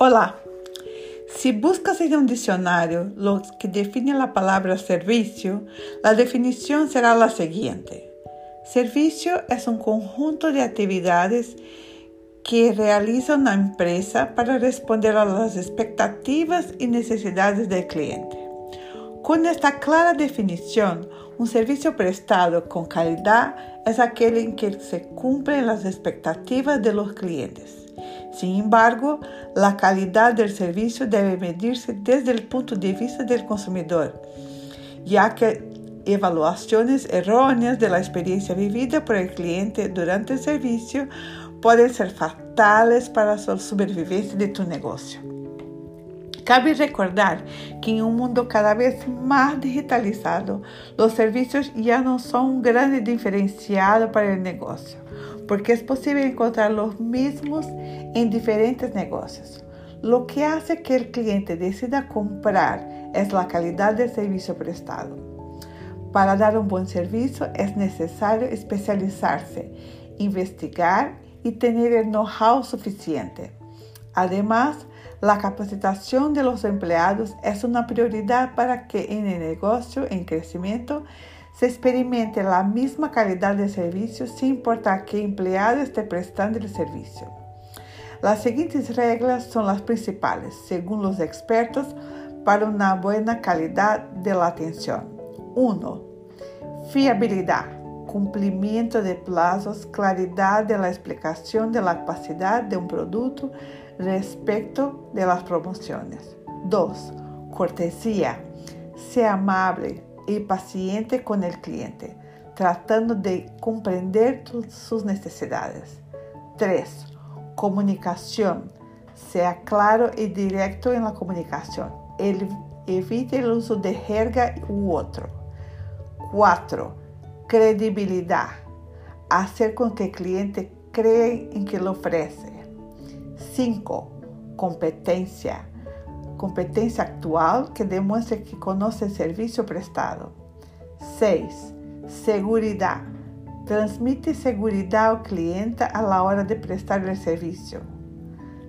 Olá! Si buscas en un diccionario lo que define la palabra servicio, la definición será la siguiente. Servicio es un conjunto de actividades que realiza una empresa para responder a las expectativas y necesidades del cliente. Con esta clara definición, un servicio prestado con calidad es aquel en que se cumplen las expectativas de los clientes. Sin embargo, la calidad del servicio debe medirse desde el punto de vista del consumidor, ya que evaluaciones erróneas de la experiencia vivida por el cliente durante el servicio pueden ser fatales para la supervivencia de tu negocio. Cabe recordar que en un mundo cada vez más digitalizado, los servicios ya no son un gran diferencial para el negocio porque es posible encontrar los mismos en diferentes negocios. Lo que hace que el cliente decida comprar es la calidad del servicio prestado. Para dar un buen servicio es necesario especializarse, investigar y tener el know-how suficiente. Además, la capacitación de los empleados es una prioridad para que en el negocio en crecimiento se experimente la misma calidad de servicio sin importar qué empleado esté prestando el servicio. Las siguientes reglas son las principales, según los expertos, para una buena calidad de la atención. 1. Fiabilidad, cumplimiento de plazos, claridad de la explicación de la capacidad de un producto respecto de las promociones. 2. Cortesía, sea amable, y paciente con el cliente, tratando de comprender sus necesidades. 3. Comunicación. Sea claro y directo en la comunicación. evite el uso de jerga u otro. 4. Credibilidad. Hacer con que el cliente cree en que lo ofrece. 5. Competencia competencia actual que demuestre que conoce el servicio prestado. 6. Seguridad. Transmite seguridad al cliente a la hora de prestar el servicio.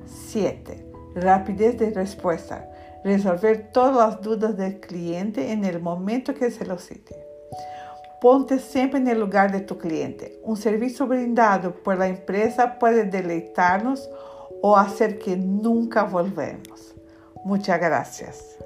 7. Rapidez de respuesta. Resolver todas las dudas del cliente en el momento que se lo cite. Ponte siempre en el lugar de tu cliente. Un servicio brindado por la empresa puede deleitarnos o hacer que nunca volvemos. Muchas gracias.